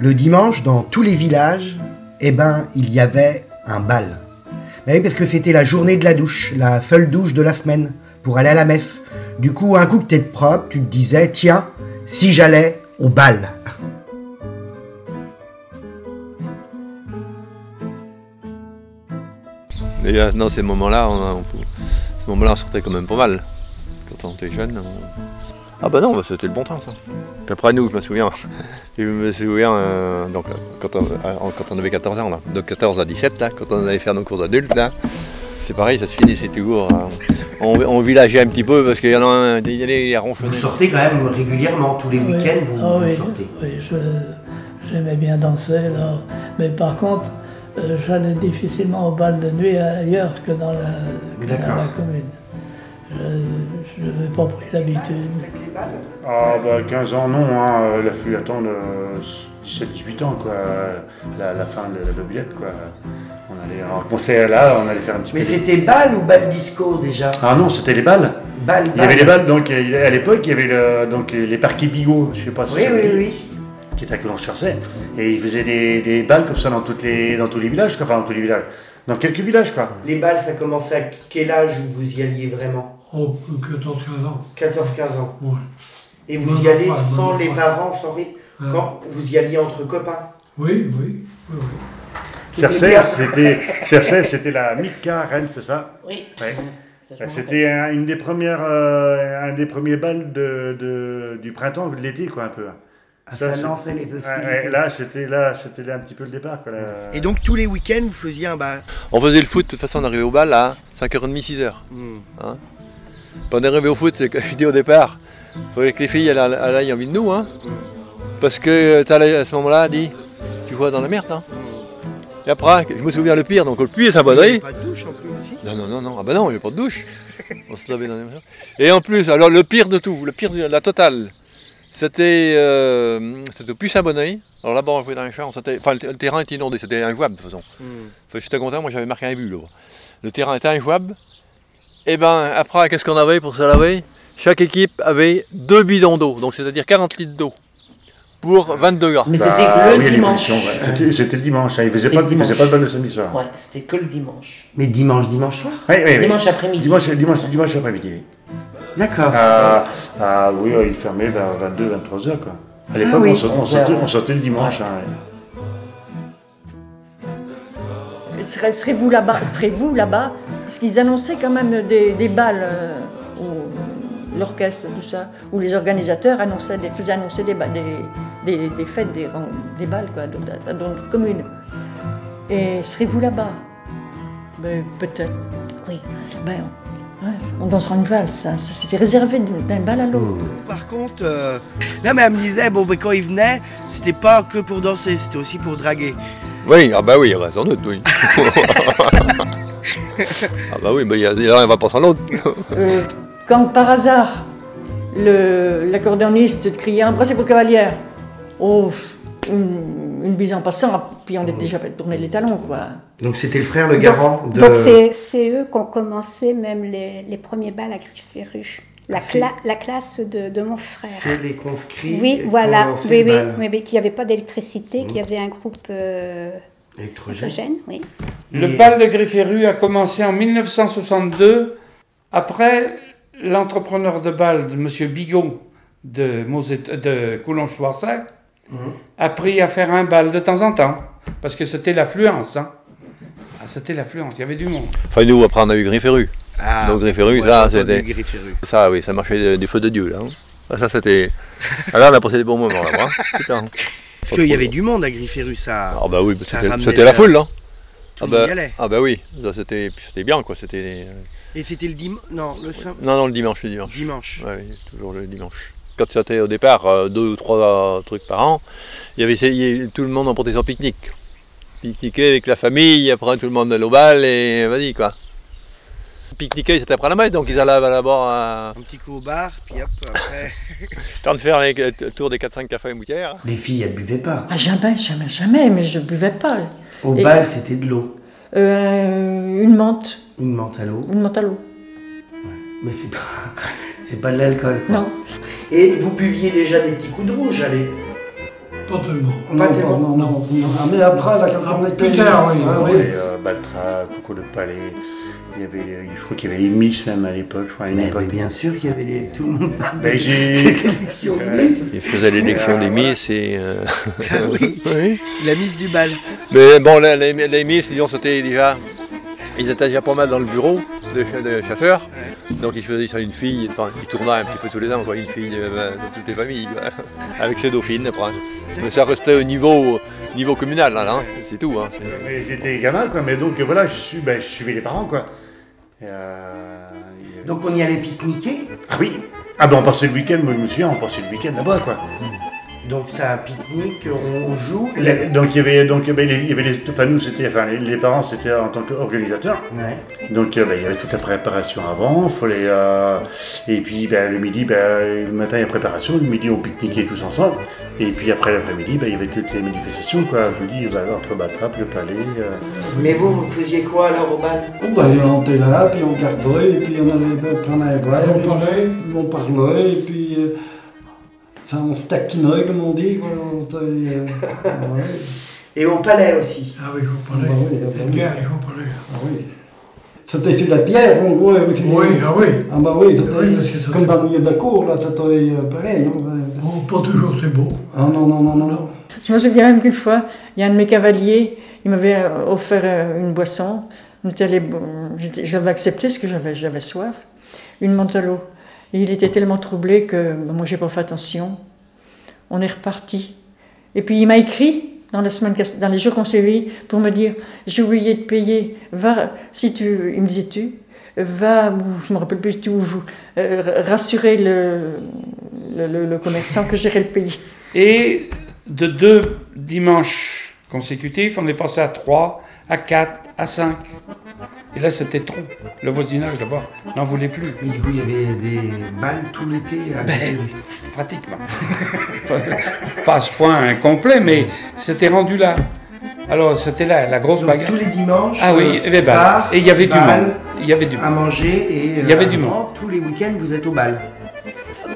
Le dimanche, dans tous les villages, eh ben, il y avait un bal. Ben oui, parce que c'était la journée de la douche, la seule douche de la semaine, pour aller à la messe. Du coup, un coup que t'es propre, tu te disais, tiens, si j'allais au bal. Mais euh, non, ces moments-là, on, moments-là, on sortait quand même pas mal. Quand on était jeune. Ah bah non, bah, c'était le bon temps ça. Puis après nous, je me souviens, je me souviens euh, donc, euh, quand, on, euh, quand on avait 14 ans, là, de 14 à 17, là, quand on allait faire nos cours d'adultes, là, c'est pareil, ça se finissait toujours. hein. On, on villageait un petit peu parce qu'il y en a un, il y allait les ronchonner. Vous sortez quand même régulièrement, tous les Oui. week-ends, vous, Ah vous oui, sortez. oui, je- j'aimais bien danser, là. mais par contre, euh, j'allais difficilement au bal de nuit ailleurs que dans la, que dans D'accord. la commune. Je n'avais pas pris l'habitude. Ah bah 15 ans non, hein, euh, il a fallu attendre 17-18 ans quoi, la, la fin de la bobillette quoi. On allait en concert là, on allait faire un petit Mais peu. c'était bal ou bal disco déjà? Ah non, c'était les balles. Bal, Il y avait les balles, donc euh, à l'époque il y avait le- donc, les parquets bigots, je sais pas si Oui, ça oui, oui. qui était à Coulon-sur-Seine. Et ils faisaient des, des balles comme ça dans, toutes les, dans tous les villages, quoi. enfin dans tous les villages, dans quelques villages quoi. Les balles, ça commençait à quel âge où vous y alliez vraiment? Oh, 14-15 ans. 14-15 ans. Ouais. Et vous y allez pas, sans non, les pas. parents, sans rien Hein. Quand vous y alliez entre copains Oui, oui, oui, oui. C'était Cercès, c'était Cercès, c'était la Mika Rennes, c'est ça Oui. Ouais. Ça, C'était un, une des premières, euh, un des premiers balles de, de- du printemps, de l'été, quoi, un peu. Ah, Ça, c'est- lançait les hostilités. là, c'était là, c'était là un petit peu le départ, quoi. là. Et donc tous les week-ends, vous faisiez un bal On faisait le foot, de toute façon on arrivait au bal à 5h30, 6h. Hmm. Quand on est arrivé au foot, c'est que je dis au départ, il fallait que les filles elles, elles aillent envie de nous. Hein, parce que t'as à ce moment-là, dit, tu vois dans la merde. Hein. Et après, je me souviens le pire, donc le puits et sa bonnerie. Pas de douche en plus aussi Non, non, non, non, ah bah non, il n'y avait pas de douche. On se lavait dans les machins. Et en plus, alors le pire de tout, le pire de la totale, c'était euh, au puits saint bonnerie Alors là-bas, on jouait dans les champs, enfin, le, terrain était inondé, c'était injouable de toute façon. Hmm. Enfin, j'étais content, moi j'avais marqué un but là. Le terrain était injouable. Et ben après, qu'est-ce qu'on avait pour se laver? Chaque équipe avait deux bidons d'eau, donc c'est-à-dire 40 litres d'eau pour 22 gars. Mais Bah, c'était oui, le dimanche. ouais. C'était- le dimanche, hein. il faisait pas, le il faisait pas de balle le samedi soir. Ouais, c'était que le dimanche. Mais dimanche, dimanche soir? Oui, oui, oui. Dimanche après-midi. Dimanche, dimanche, dimanche après-midi. oui. D'accord. Ah, ah oui, il fermait vers 22, 23 heures, quoi. À l'époque, Ah oui. on, sortait, on, sortait, on sortait le dimanche. Ouais. hein, Serez-vous là-bas Serez-vous là-bas? Parce qu'ils annonçaient quand même des, des balles, euh, l'orchestre, tout ça, où les organisateurs annonçaient des, faisaient annoncer des, ba- des, des, des fêtes, des, des balles quoi, dans, notre commune. Et serez-vous là-bas? Ben, Peut-être. Oui. Ben, ouais, on dansera une valse. ça, ça, C'était réservé d'un d'un bal à l'autre. Par contre, euh, là, mais elle me disait, bon, ben, quand il venait, c'était pas que pour danser, c'était aussi pour draguer. Oui, ah bah oui, sans doute, oui. ah bah oui, bah, il y a- il y en a un va pas sans l'autre. Euh, quand par hasard, le- l'accordéoniste criait Embrassez vos cavalières Oh, une, une bise en passant, puis on était déjà tourné les talons, quoi. Donc c'était le frère, le garant de... Donc c'est c'est eux qui ont commencé même les, les premiers balles à Grifferu. La, c'est- cla- la classe de, de mon frère. C'est les conscrits Oui, qui voilà. Oui, oui, bal. oui, oui, qu'il n'y avait pas d'électricité, qu'il y avait un groupe euh, Électrogène. électrogène, oui. Le Et- bal de Grifferu a commencé en 1962, après l'entrepreneur de bal, de M. Bigot de, de Coulon-Schwarzer, Mhm. a pris à faire un bal de temps en temps, parce que c'était l'affluence. hein. Ah, c'était l'affluence, il y avait du monde. Enfin, nous, après, on a eu Grifferu. Ah, Donc, Grifferu, ouais, ça, c'était- oui, ça marchait du feu de Dieu, là. hein. Ah, Ça, c'était. Là, on a passé des bons moments, là. Putain. Parce qu'il y avait du monde à Grifferu, ça. Ah, bah oui, c'était la le- foule, là. Tout Ah le monde y bah, allait. ah bah oui, c'était bien quoi, c'était euh, Et c'était le dimanche Non, le sim- non non le dimanche le dimanche. dimanche. Oui, toujours le dimanche. Quand c'était au départ euh, deux ou trois trucs par an, il y avait il y avait- tout le monde emportait son pique-nique. Pique-niquer avec la famille, après tout le monde allait au bal et vas-y quoi. Pique-niquer c'était après la messe, donc ils allaient là-bas à Un petit coup au bar, puis hop, après. temps de faire les- le tour des 4-5 cafés et moutières. Les filles, elles buvaient pas. Ah, jamais, jamais, jamais, mais je buvais pas. Au Et- bal, c'était de l'eau. Euh, une menthe, Une menthe à l'eau. une menthe à l'eau. Mais c'est pas, c'est pas de l'alcool. quoi. Non. Et vous buviez déjà des petits coups de rouge, allez. Pas tellement. Pas non, tellement. non, non, non. Ah, mais après, là, quand Ah, on était... plus tard, oui. Ah, Oui, euh, Baltra, Coco de Palais. Il y avait, euh, je crois qu'il y avait les Miss même à l'époque, je crois, à une Mais, époque. mais bien sûr qu'il y avait les... tout le monde parlait de j'ai- cette élection de Ouais. Miss. Il faisait l'élection des Miss et. euh, Ah oui, oui. la Miss du bal. Mais bon, les, les, les Miss, disons, c'était déjà. Ils étaient déjà pas mal dans le bureau de, ch- de chasseurs. Donc ils faisaient ça une fille, enfin, ils tournaient un petit peu tous les ans, quoi, une fille euh, de toutes les familles, quoi, avec ses dauphines. après. Mais ça restait au niveau, niveau communal, là, hein, c'est tout. Hein, c'est- Mais j'étais gamin, quoi, mais donc voilà, je, suis, ben, je suivais les parents, quoi. Euh, il Donc on y allait pique-niquer? Ah oui Ah ben on passait le week-end, moi je me souviens, on passait le week-end là-bas, quoi. Donc ça pique-nique, on joue. Les- donc il y avait, donc, ben, les- il y avait les, enfin nous c'était, enfin les, les parents c'était en tant qu'organisateurs. Ouais. Donc euh, ben, il y avait toute la préparation avant, fallait, euh, et puis ben, le midi, ben, le matin il y a préparation, le midi on pique-niquait tous ensemble, et puis après l'après-midi ben, il y avait toutes les manifestations, quoi. Je vous dis, ben, entre Batrap, le palais. euh, Mais vous, vous faisiez quoi alors au bal? Oh, on était là, puis on regardait, et puis on allait prendre un verre. On parlait. On parlait, et puis... Enfin, on se comme on dit, quoi. On euh, ouais. Et au palais aussi. Ah oui, on Ah, bah parlait. oui, ah, oui. Edgar, faut parler. Ah oui. C'était sur la pierre, on jouait aussi. Oui, ah oui. Ah bah oui, c'était comme dans le milieu de la cour, là, c'était euh, pareil. hein, ouais. Bon, pas toujours c'est beau. Ah non, non, non, non, non. Je me souviens même qu'une fois, il y a un de mes cavaliers, il m'avait euh, offert euh, une boisson. J'avais accepté parce que j'avais j'avais soif, une menthe à l'eau. Et il était tellement troublé que bah, moi, j'ai pas fait attention. On est reparti. Et puis il m'a écrit dans, les jours qu'on s'est vus pour me dire J'ai oublié de payer, va, si tu. Il me disait Tu, va, je me rappelle plus du tout, euh, rassurer le, le, le- commerçant que j'irai le payer. Et de deux dimanches consécutifs, on est passé à 3, à 4, à 5. Et là, c'était trop. Le voisinage là-bas n'en voulait plus. Mais du coup, il y avait des balles tout l'été à Ben, pratiquement. Pas à ce point complet, mais c'était rendu là. Alors, c'était là, la grosse Donc bagarre. tous les dimanches, Ah oui, euh, il y avait bal. bar, Et il y avait du monde. Il y avait du à monde. manger et Il y avait euh, du monde. Tous les week-ends, vous êtes au bal.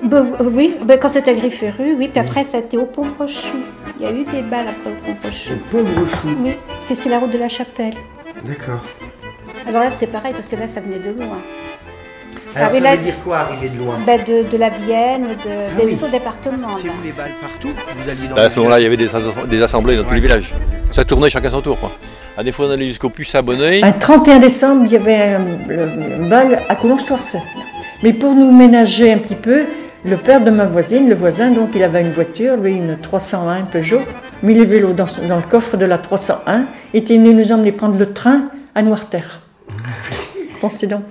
Bah, oui, bah, quand c'était à Grifferu, oui, puis après ça a été au Pont-Brochou. Il y a eu des balles après au Pont-Brochou. Au Pont-Brochou. Oui, c'est sur la route de la Chapelle. D'accord. Alors là, c'est pareil, parce que là, ça venait de loin. Alors ça là- veut dire quoi, arriver de loin Ben, de, de la Vienne, de, Ah des oui. autres départements. C'est là. où les balles partout Vous alliez dans Là, à ce moment-là, il y avait des, as- des assemblées dans tous les villages. Ça tournait chacun son tour. Quoi. À des fois, on allait jusqu'au puce abonné. Un 31 décembre, il y avait un, le- le bal à Coulonge-Toircet. Mais pour nous ménager un petit peu, le père de ma voisine, le voisin, donc il avait une voiture, lui une 301 Peugeot, mis les vélos dans le coffre de la 301, était venu nous emmener prendre le train à Noirterre. Pensez donc,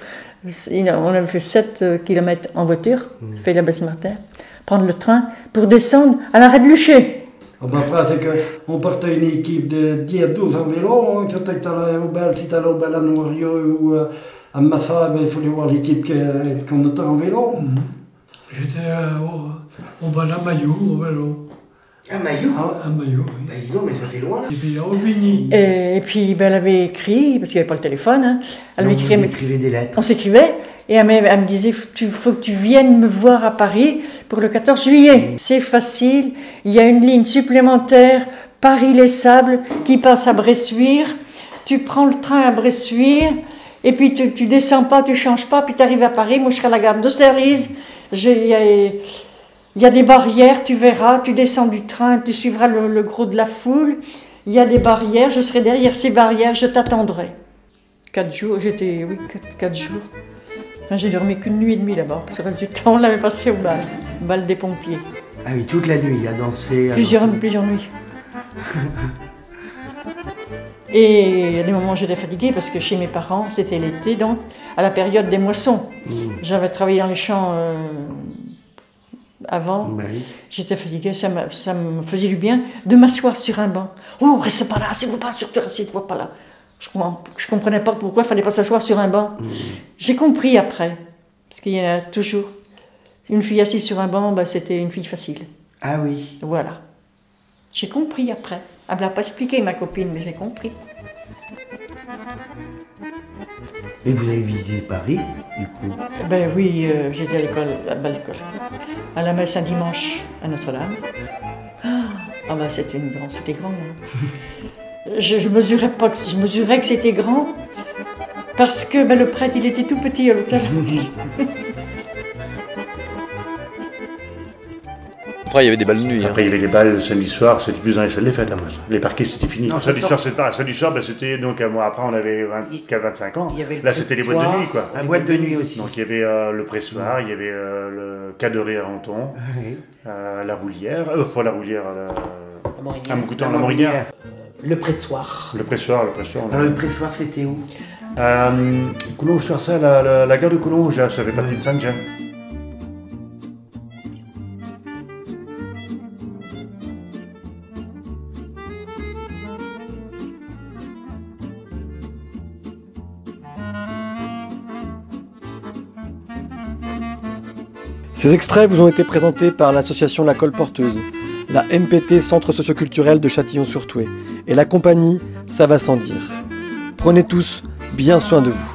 Il a- on avait fait 7 km en voiture, fait la basse Noirterre, prendre le train pour descendre à l'arrêt de Luché. Ah ben après, c'est qu'on portait une équipe de 10 à 12 en vélo. Hein, quand tu allais au bal, si tu allais au bal à Noirieux ou euh, à Massa, ben, il fallait voir l'équipe que- qu'on était en vélo. J'étais euh, au, au bal à Maillot, au vélo. Ah, Maillot À Maillot, oui. Bah dis donc, mais ça fait loin là. Et puis à Aubigny. Et, et puis ben, elle avait écrit, parce qu'il n'y avait pas le téléphone, hein, elle avait Donc, écrit, vous des lettres. on s'écrivait, et elle me, elle me disait, il faut que tu viennes me voir à Paris pour le 14 juillet. C'est facile, il y a une ligne supplémentaire, Paris-les Sables, qui passe à Bressuire. Tu prends le train à Bressuire, et puis tu, tu descends pas, tu changes pas, puis tu arrives à Paris. Moi, je serai à la gare de Serlise. J'ai- Il y, a- des barrières, tu verras, tu descends du train, tu suivras le, le gros de la foule. Il y a des barrières, je serai derrière ces barrières, je t'attendrai. Quatre jours, j'étais, oui, quatre, quatre jours. Enfin, j'ai dormi qu'une nuit et demie là-bas, parce que le reste du temps, on l'avait passé au bal, bal des pompiers. Ah oui, toute la nuit, à danser. à Plusieurs, danser. plusieurs nuits. Et il y a des moments où j'étais fatiguée parce que chez mes parents, c'était l'été, donc à la période des moissons. Mmh. J'avais travaillé dans les champs euh, avant. Bah oui. J'étais fatiguée, ça, m'a- ça me faisait du bien de m'asseoir sur un banc. Oh, restez pas là, pas sur terre, asseyez-vous pas là. Je ne comprenais pas pourquoi il fallait pas s'asseoir sur un banc. J'ai compris après, parce qu'il y en a toujours. Une fille assise sur un banc, bah, c'était une fille facile. Ah oui. Voilà. J'ai compris après. Elle ne l'a pas expliqué, ma copine, mais j'ai compris. Et vous avez visité Paris, du coup Ben oui, euh, j'étais à l'école, à. À la messe un dimanche à Notre-Dame. Ah, bah c'était une grande, c'était grand. hein. je, je mesurais pas que je mesurais que c'était grand parce que ben, le prêtre il était tout petit à l'hôtel. Après, il y avait des balles de nuit. hein. Après, il y avait des balles le samedi soir, c'était plus dans les salles des fêtes après ça. Les parquets, c'était fini. Non, Le samedi soir, c'était pas. Samedi soir, ben, c'était donc un mois après, on avait 20, Il- 25 ans. il y avait le Là, c'était les boîtes de nuit, quoi. Un boîte de nuit aussi. Donc, il y avait euh, le pressoir, il y avait euh, le cadoré à Renton, Oui. euh, la roulière, euh, pas la roulière, la, La Morinière. Beaucoup de temps, La la Morinière. Le pressoir. le pressoir, le pressoir. le pressoir c'était où? Euh, Coulonges sur ça, la, la, la gare de Coulonges, là, ça fait partie de Saint-Jean. Ces extraits vous ont été présentés par l'association La Colle Porteuse, la MPT Centre Socioculturel de Châtillon-sur-Touet et la compagnie Ça va sans dire. Prenez tous bien soin de vous.